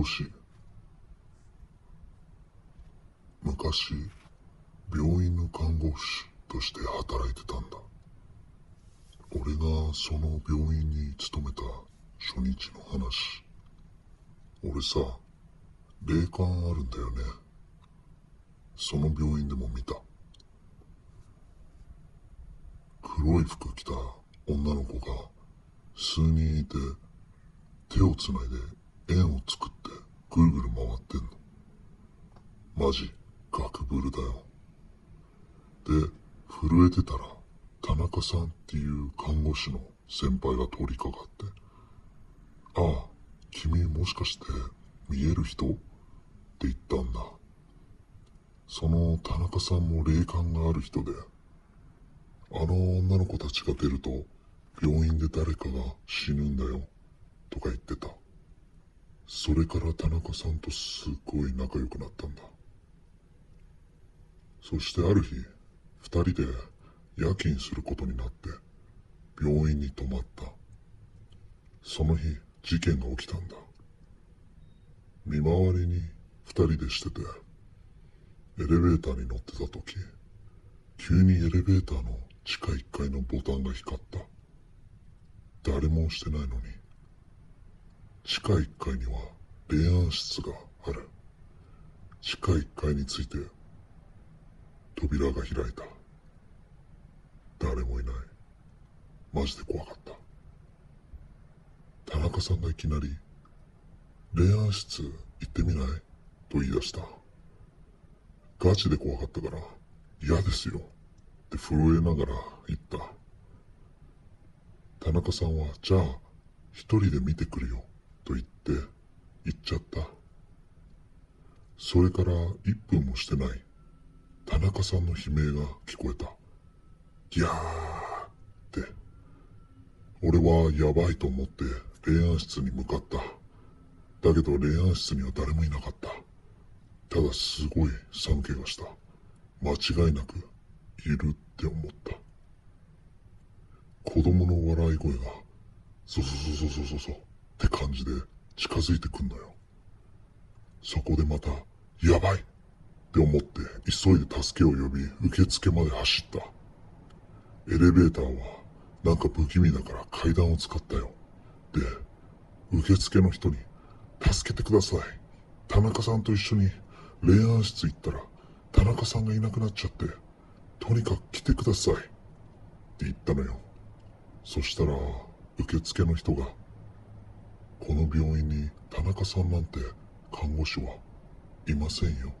護師昔病院の看護師として働いてたんだ。俺がその病院に勤めた初日の話。俺さ霊感あるんだよね。その病院でも見た。黒い服着た女の子が数人いて手をつないで円を作ってぐるぐる回ってんの。マジガクブルだよ。で震えてたら田中さんっていう看護師の先輩が通りかかって「ああ君もしかして見える人?」って言ったんだ。その田中さんも霊感がある人であの女の子たちが出ると病院で誰かが死ぬんだよ。とか言ってた。それから田中さんとすっごい仲良くなったんだ。そしてある日二人で夜勤することになって病院に泊まった。その日事件が起きたんだ。見回りに二人でしててエレベーターに乗ってた時急にエレベーターの地下1階のボタンが光った。誰も押してないのに地下1階には霊安室がある。地下1階について扉が開いた。誰もいない。マジで怖かった。田中さんがいきなり「霊安室行ってみない?」と言い出した。ガチで怖かったから「嫌ですよ」って震えながら言った。田中さんは「じゃあ一人で見てくるよ」と言って行っちゃった。それから1分もしてない。田中さんの悲鳴が聞こえた。ギャーって。俺はやばいと思って霊安室に向かった。だけど霊安室には誰もいなかった。ただすごい寒気がした。間違いなくいるって思った。子供の笑い声がゾゾゾゾゾゾゾって感じで近づいてくんのよ。そこでまたやばいって思って急いで助けを呼び受付まで走った。エレベーターはなんか不気味だから階段を使ったよ。で受付の人に助けてください。田中さんと一緒に霊安室行ったら田中さんがいなくなっちゃってとにかく来てください。って言ったのよ。そしたら受付の人がこの病院に田中さんなんて看護師はいませんよ。